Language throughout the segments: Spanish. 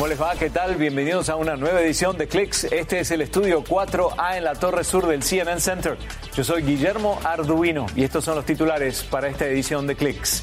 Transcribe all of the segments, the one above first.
¿Cómo les va? ¿Qué tal? Bienvenidos a una nueva edición de Clicks. Este es el estudio 4A en la torre sur del CNN Center. Yo soy Guillermo Arduino y estos son los titulares para esta edición de Clicks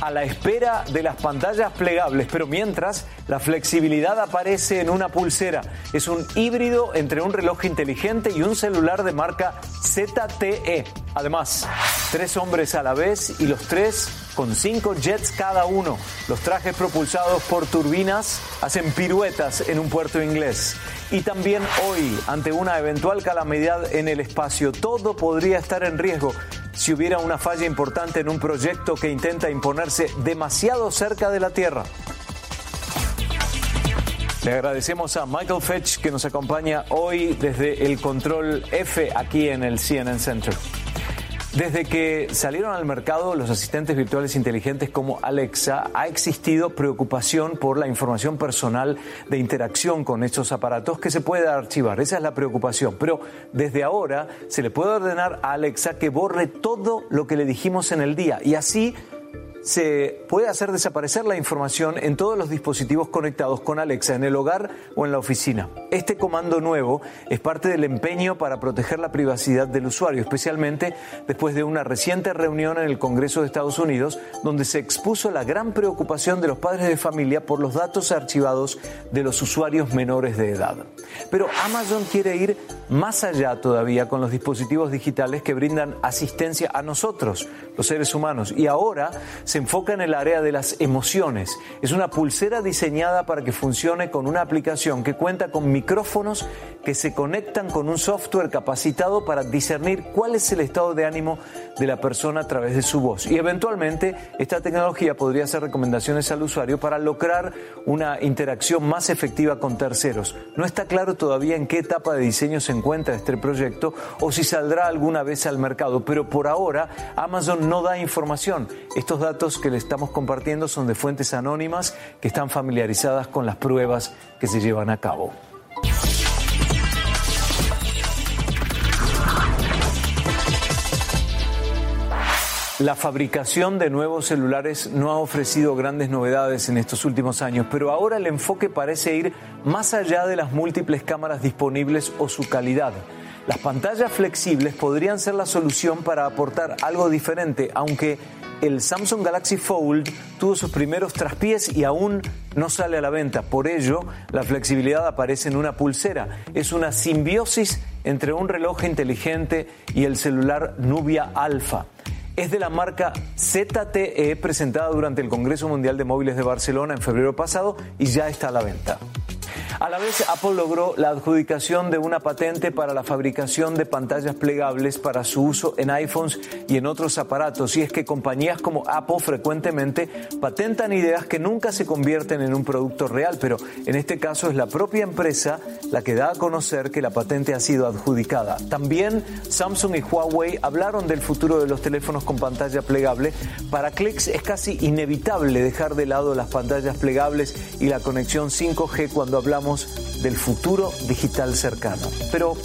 a la espera de las pantallas plegables, pero mientras la flexibilidad aparece en una pulsera. Es un híbrido entre un reloj inteligente y un celular de marca ZTE. Además, tres hombres a la vez y los tres con cinco jets cada uno. Los trajes propulsados por turbinas hacen piruetas en un puerto inglés. Y también hoy, ante una eventual calamidad en el espacio, todo podría estar en riesgo si hubiera una falla importante en un proyecto que intenta imponerse demasiado cerca de la Tierra. Le agradecemos a Michael Fetch que nos acompaña hoy desde el control F aquí en el CNN Center. Desde que salieron al mercado los asistentes virtuales inteligentes como Alexa, ha existido preocupación por la información personal de interacción con estos aparatos que se puede archivar. Esa es la preocupación. Pero desde ahora se le puede ordenar a Alexa que borre todo lo que le dijimos en el día y así se puede hacer desaparecer la información en todos los dispositivos conectados con Alexa en el hogar o en la oficina. Este comando nuevo es parte del empeño para proteger la privacidad del usuario, especialmente después de una reciente reunión en el Congreso de Estados Unidos donde se expuso la gran preocupación de los padres de familia por los datos archivados de los usuarios menores de edad. Pero Amazon quiere ir más allá todavía con los dispositivos digitales que brindan asistencia a nosotros, los seres humanos, y ahora se enfoca en el área de las emociones. Es una pulsera diseñada para que funcione con una aplicación que cuenta con micrófonos que se conectan con un software capacitado para discernir cuál es el estado de ánimo de la persona a través de su voz. Y eventualmente esta tecnología podría hacer recomendaciones al usuario para lograr una interacción más efectiva con terceros. No está claro todavía en qué etapa de diseño se encuentra este proyecto o si saldrá alguna vez al mercado, pero por ahora Amazon no da información. Estos datos que le estamos compartiendo son de fuentes anónimas que están familiarizadas con las pruebas que se llevan a cabo. La fabricación de nuevos celulares no ha ofrecido grandes novedades en estos últimos años, pero ahora el enfoque parece ir más allá de las múltiples cámaras disponibles o su calidad. Las pantallas flexibles podrían ser la solución para aportar algo diferente, aunque el Samsung Galaxy Fold tuvo sus primeros traspiés y aún no sale a la venta. Por ello, la flexibilidad aparece en una pulsera. Es una simbiosis entre un reloj inteligente y el celular Nubia Alpha. Es de la marca ZTE presentada durante el Congreso Mundial de Móviles de Barcelona en febrero pasado y ya está a la venta. A la vez, Apple logró la adjudicación de una patente para la fabricación de pantallas plegables para su uso en iPhones y en otros aparatos. Y es que compañías como Apple frecuentemente patentan ideas que nunca se convierten en un producto real, pero en este caso es la propia empresa la que da a conocer que la patente ha sido adjudicada. También Samsung y Huawei hablaron del futuro de los teléfonos con pantalla plegable. Para Clicks es casi inevitable dejar de lado las pantallas plegables y la conexión 5G cuando hablamos del futuro digital cercano. Pero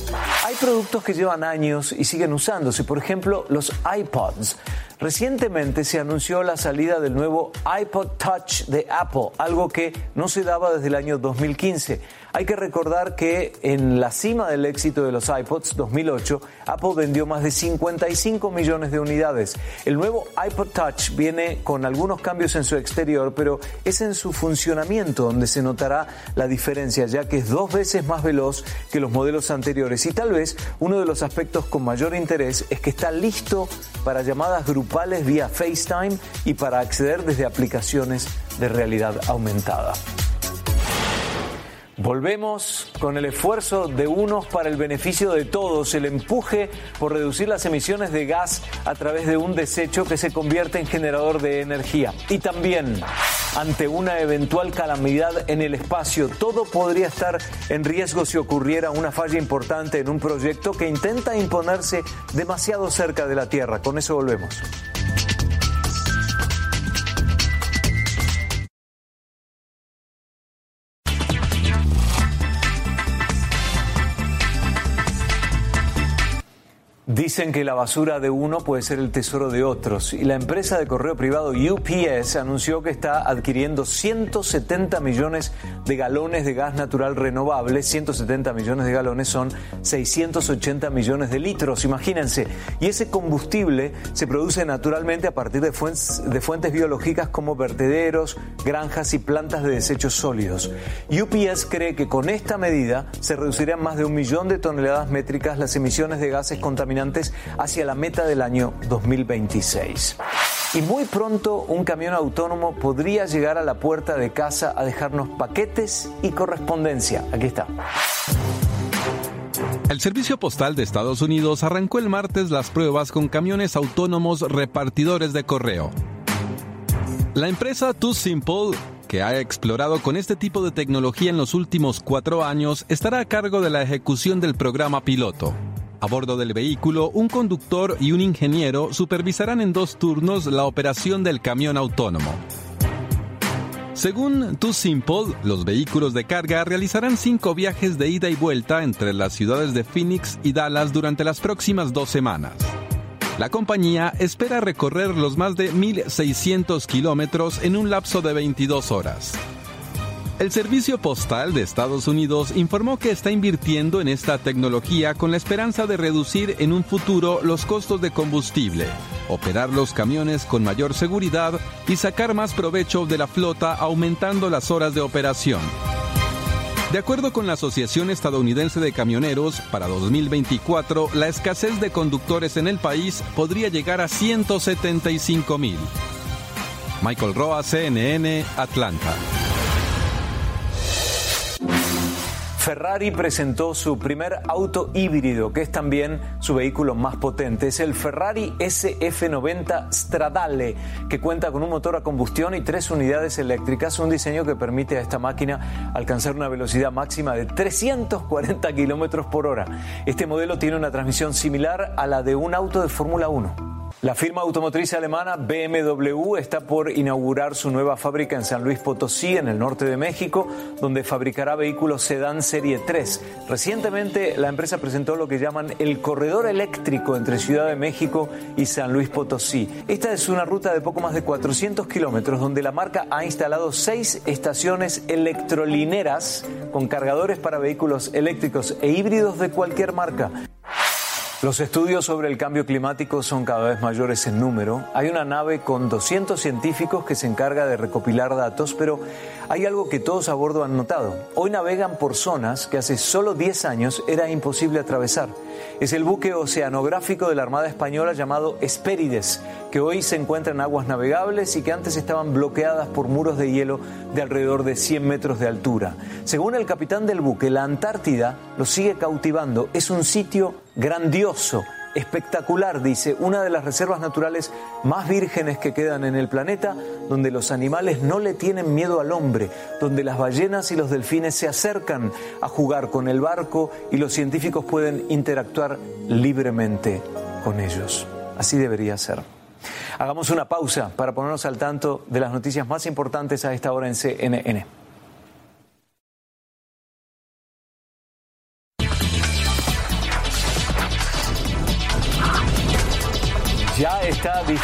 hay productos que llevan años y siguen usándose, por ejemplo los iPods. Recientemente se anunció la salida del nuevo iPod Touch de Apple, algo que no se daba desde el año 2015. Hay que recordar que en la cima del éxito de los iPods 2008, Apple vendió más de 55 millones de unidades. El nuevo iPod Touch viene con algunos cambios en su exterior, pero es en su funcionamiento donde se notará la diferencia, ya que es dos veces más veloz que los modelos anteriores. Y tal vez uno de los aspectos con mayor interés es que está listo para llamadas grupales vía FaceTime y para acceder desde aplicaciones de realidad aumentada. Volvemos con el esfuerzo de unos para el beneficio de todos, el empuje por reducir las emisiones de gas a través de un desecho que se convierte en generador de energía. Y también, ante una eventual calamidad en el espacio, todo podría estar en riesgo si ocurriera una falla importante en un proyecto que intenta imponerse demasiado cerca de la Tierra. Con eso volvemos. Dicen que la basura de uno puede ser el tesoro de otros y la empresa de correo privado UPS anunció que está adquiriendo 170 millones de galones de gas natural renovable. 170 millones de galones son 680 millones de litros, imagínense. Y ese combustible se produce naturalmente a partir de fuentes, de fuentes biológicas como vertederos, granjas y plantas de desechos sólidos. UPS cree que con esta medida se reducirían más de un millón de toneladas métricas las emisiones de gases contaminantes hacia la meta del año 2026. Y muy pronto un camión autónomo podría llegar a la puerta de casa a dejarnos paquetes y correspondencia. Aquí está. El Servicio Postal de Estados Unidos arrancó el martes las pruebas con camiones autónomos repartidores de correo. La empresa Too Simple, que ha explorado con este tipo de tecnología en los últimos cuatro años, estará a cargo de la ejecución del programa piloto. A bordo del vehículo, un conductor y un ingeniero supervisarán en dos turnos la operación del camión autónomo. Según Too Simple, los vehículos de carga realizarán cinco viajes de ida y vuelta entre las ciudades de Phoenix y Dallas durante las próximas dos semanas. La compañía espera recorrer los más de 1.600 kilómetros en un lapso de 22 horas. El Servicio Postal de Estados Unidos informó que está invirtiendo en esta tecnología con la esperanza de reducir en un futuro los costos de combustible, operar los camiones con mayor seguridad y sacar más provecho de la flota aumentando las horas de operación. De acuerdo con la Asociación Estadounidense de Camioneros, para 2024 la escasez de conductores en el país podría llegar a 175 mil. Michael Roa, CNN, Atlanta. Ferrari presentó su primer auto híbrido, que es también su vehículo más potente. Es el Ferrari SF90 Stradale, que cuenta con un motor a combustión y tres unidades eléctricas, un diseño que permite a esta máquina alcanzar una velocidad máxima de 340 kilómetros por hora. Este modelo tiene una transmisión similar a la de un auto de Fórmula 1. La firma automotriz alemana BMW está por inaugurar su nueva fábrica en San Luis Potosí, en el norte de México, donde fabricará vehículos sedán Serie 3. Recientemente la empresa presentó lo que llaman el corredor eléctrico entre Ciudad de México y San Luis Potosí. Esta es una ruta de poco más de 400 kilómetros donde la marca ha instalado seis estaciones electrolineras con cargadores para vehículos eléctricos e híbridos de cualquier marca. Los estudios sobre el cambio climático son cada vez mayores en número. Hay una nave con 200 científicos que se encarga de recopilar datos, pero hay algo que todos a bordo han notado. Hoy navegan por zonas que hace solo 10 años era imposible atravesar. Es el buque oceanográfico de la Armada Española llamado Espérides, que hoy se encuentra en aguas navegables y que antes estaban bloqueadas por muros de hielo de alrededor de 100 metros de altura. Según el capitán del buque, la Antártida lo sigue cautivando. Es un sitio grandioso espectacular, dice, una de las reservas naturales más vírgenes que quedan en el planeta, donde los animales no le tienen miedo al hombre, donde las ballenas y los delfines se acercan a jugar con el barco y los científicos pueden interactuar libremente con ellos. Así debería ser. Hagamos una pausa para ponernos al tanto de las noticias más importantes a esta hora en CNN.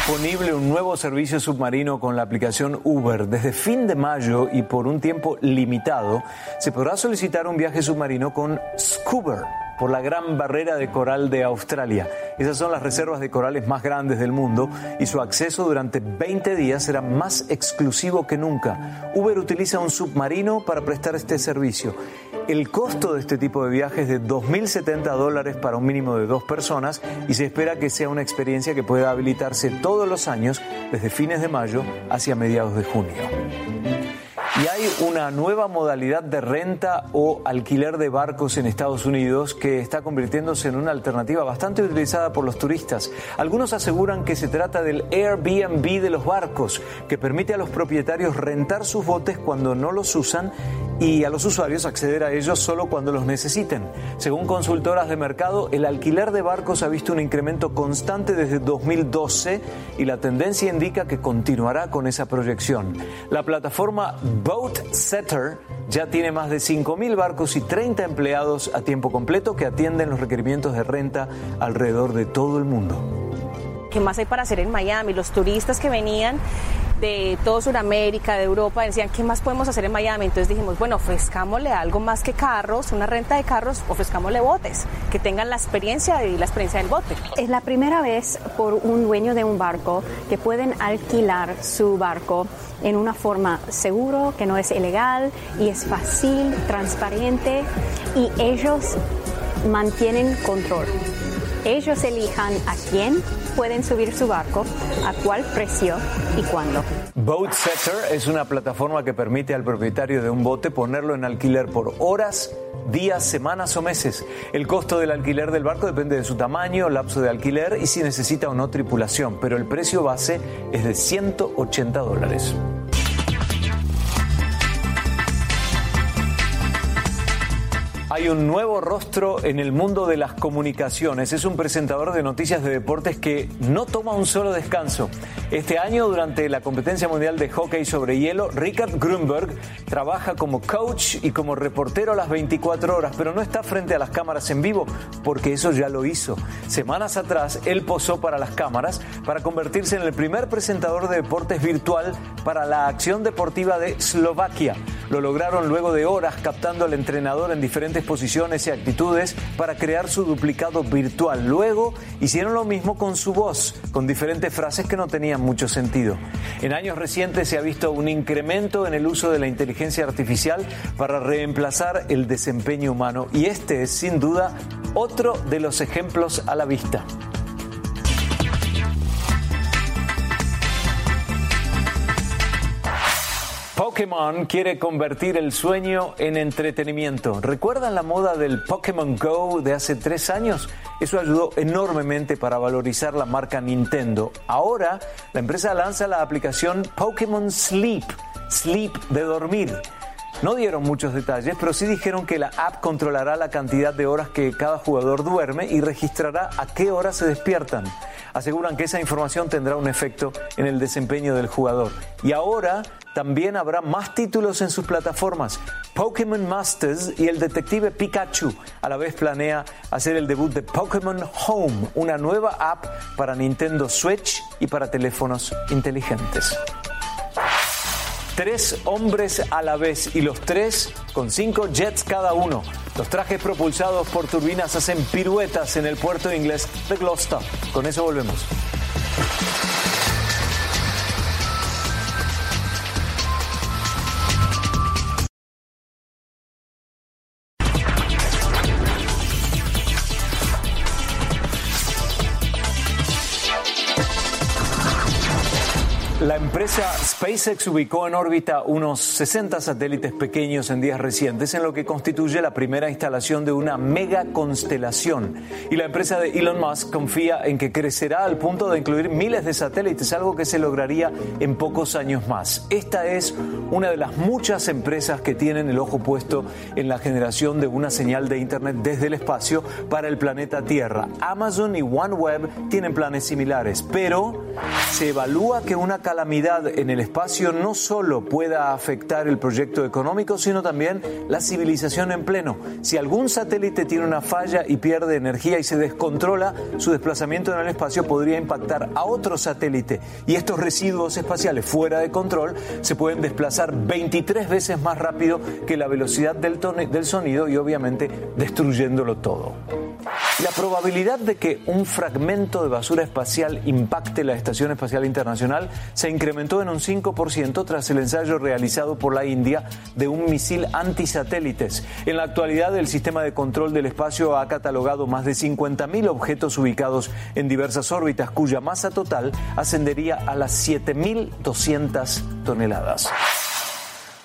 Disponible un nuevo servicio submarino con la aplicación Uber. Desde fin de mayo y por un tiempo limitado, se podrá solicitar un viaje submarino con Scuba por la gran barrera de coral de Australia. Esas son las reservas de corales más grandes del mundo y su acceso durante 20 días será más exclusivo que nunca. Uber utiliza un submarino para prestar este servicio. El costo de este tipo de viaje es de 2.070 dólares para un mínimo de dos personas y se espera que sea una experiencia que pueda habilitarse todos los años desde fines de mayo hacia mediados de junio. Y hay una nueva modalidad de renta o alquiler de barcos en Estados Unidos que está convirtiéndose en una alternativa bastante utilizada por los turistas. Algunos aseguran que se trata del Airbnb de los barcos, que permite a los propietarios rentar sus botes cuando no los usan y a los usuarios acceder a ellos solo cuando los necesiten. Según consultoras de mercado, el alquiler de barcos ha visto un incremento constante desde 2012 y la tendencia indica que continuará con esa proyección. La plataforma Boat Setter ya tiene más de 5.000 barcos y 30 empleados a tiempo completo que atienden los requerimientos de renta alrededor de todo el mundo. ¿Qué más hay para hacer en Miami? Los turistas que venían de toda Sudamérica, de Europa, decían, ¿qué más podemos hacer en Miami? Entonces dijimos, bueno, ofrezcámosle algo más que carros, una renta de carros, ofrezcámosle botes, que tengan la experiencia de la experiencia del bote. Es la primera vez por un dueño de un barco que pueden alquilar su barco en una forma seguro, que no es ilegal y es fácil, transparente y ellos mantienen control. Ellos elijan a quién pueden subir su barco, a cuál precio y cuándo. Boat Setter es una plataforma que permite al propietario de un bote ponerlo en alquiler por horas, días, semanas o meses. El costo del alquiler del barco depende de su tamaño, lapso de alquiler y si necesita o no tripulación, pero el precio base es de 180 dólares. Hay un nuevo rostro en el mundo de las comunicaciones. Es un presentador de noticias de deportes que no toma un solo descanso. Este año, durante la competencia mundial de hockey sobre hielo, Richard Grunberg trabaja como coach y como reportero a las 24 horas, pero no está frente a las cámaras en vivo, porque eso ya lo hizo. Semanas atrás, él posó para las cámaras para convertirse en el primer presentador de deportes virtual para la acción deportiva de Eslovaquia. Lo lograron luego de horas captando al entrenador en diferentes posiciones y actitudes para crear su duplicado virtual. Luego hicieron lo mismo con su voz, con diferentes frases que no tenían mucho sentido. En años recientes se ha visto un incremento en el uso de la inteligencia artificial para reemplazar el desempeño humano y este es sin duda otro de los ejemplos a la vista. Pokémon quiere convertir el sueño en entretenimiento. ¿Recuerdan la moda del Pokémon Go de hace tres años? Eso ayudó enormemente para valorizar la marca Nintendo. Ahora, la empresa lanza la aplicación Pokémon Sleep, Sleep de dormir. No dieron muchos detalles, pero sí dijeron que la app controlará la cantidad de horas que cada jugador duerme y registrará a qué hora se despiertan. Aseguran que esa información tendrá un efecto en el desempeño del jugador. Y ahora también habrá más títulos en sus plataformas. Pokémon Masters y el detective Pikachu a la vez planea hacer el debut de Pokémon Home, una nueva app para Nintendo Switch y para teléfonos inteligentes. Tres hombres a la vez y los tres con cinco jets cada uno. Los trajes propulsados por turbinas hacen piruetas en el puerto inglés de Gloucester. Con eso volvemos. SpaceX ubicó en órbita unos 60 satélites pequeños en días recientes, en lo que constituye la primera instalación de una mega constelación. Y la empresa de Elon Musk confía en que crecerá al punto de incluir miles de satélites, algo que se lograría en pocos años más. Esta es una de las muchas empresas que tienen el ojo puesto en la generación de una señal de Internet desde el espacio para el planeta Tierra. Amazon y OneWeb tienen planes similares, pero se evalúa que una calamidad en el espacio no solo pueda afectar el proyecto económico, sino también la civilización en pleno. Si algún satélite tiene una falla y pierde energía y se descontrola, su desplazamiento en el espacio podría impactar a otro satélite y estos residuos espaciales fuera de control se pueden desplazar 23 veces más rápido que la velocidad del, del sonido y obviamente destruyéndolo todo. La probabilidad de que un fragmento de basura espacial impacte la Estación Espacial Internacional se incrementó en un 5% tras el ensayo realizado por la India de un misil antisatélites. En la actualidad, el sistema de control del espacio ha catalogado más de 50.000 objetos ubicados en diversas órbitas, cuya masa total ascendería a las 7.200 toneladas.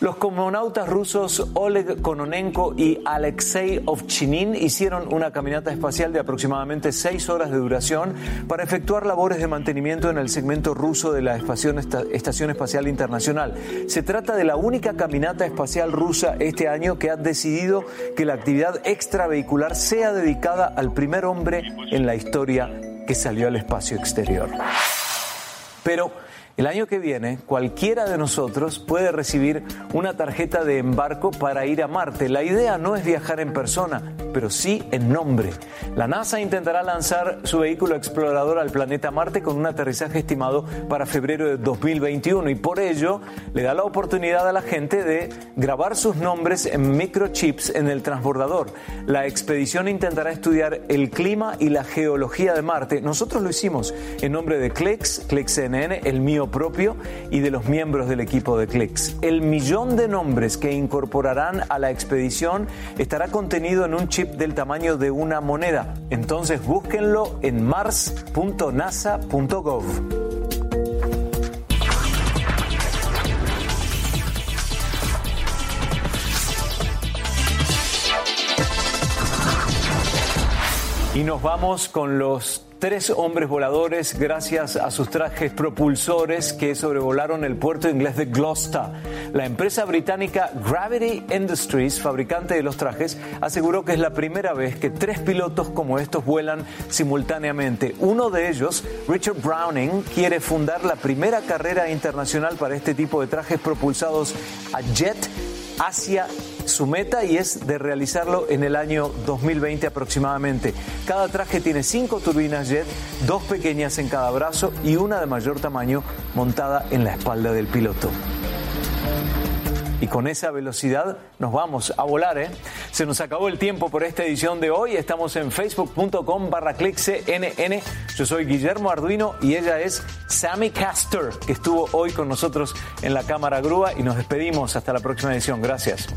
Los cosmonautas rusos Oleg Kononenko y Alexei Ovchinin hicieron una caminata espacial de aproximadamente seis horas de duración para efectuar labores de mantenimiento en el segmento ruso de la Estación Espacial Internacional. Se trata de la única caminata espacial rusa este año que ha decidido que la actividad extravehicular sea dedicada al primer hombre en la historia que salió al espacio exterior. Pero El año que viene, cualquiera de nosotros puede recibir una tarjeta de embarco para ir a Marte. La idea no es viajar en persona, pero sí en nombre. La NASA intentará lanzar su vehículo explorador al planeta Marte con un aterrizaje estimado para febrero de 2021 y por ello le da la oportunidad a la gente de grabar sus nombres en microchips en el transbordador. La expedición intentará estudiar el clima y la geología de Marte. Nosotros lo hicimos en nombre de CLEX, CLEX CNN, el mío propio y de los miembros del equipo de CLEX. El millón de nombres que incorporarán a la expedición estará contenido en un chip del tamaño de una moneda. Entonces búsquenlo en mars.nasa.gov. Y nos vamos con los tres hombres voladores gracias a sus trajes propulsores que sobrevolaron el puerto inglés de Gloucester. La empresa británica Gravity Industries, fabricante de los trajes, aseguró que es la primera vez que tres pilotos como estos vuelan simultáneamente. Uno de ellos, Richard Browning, quiere fundar la primera carrera internacional para este tipo de trajes propulsados a jet hacia su meta y es de realizarlo en el año 2020 aproximadamente. Cada traje tiene cinco turbinas jet, dos pequeñas en cada brazo y una de mayor tamaño montada en la espalda del piloto. Y con esa velocidad nos vamos a volar, ¿eh? Se nos acabó el tiempo por esta edición de hoy. Estamos en facebook.com barra CNN. Yo soy Guillermo Arduino y ella es Sammy Caster, que estuvo hoy con nosotros en la cámara grúa y nos despedimos hasta la próxima edición. Gracias.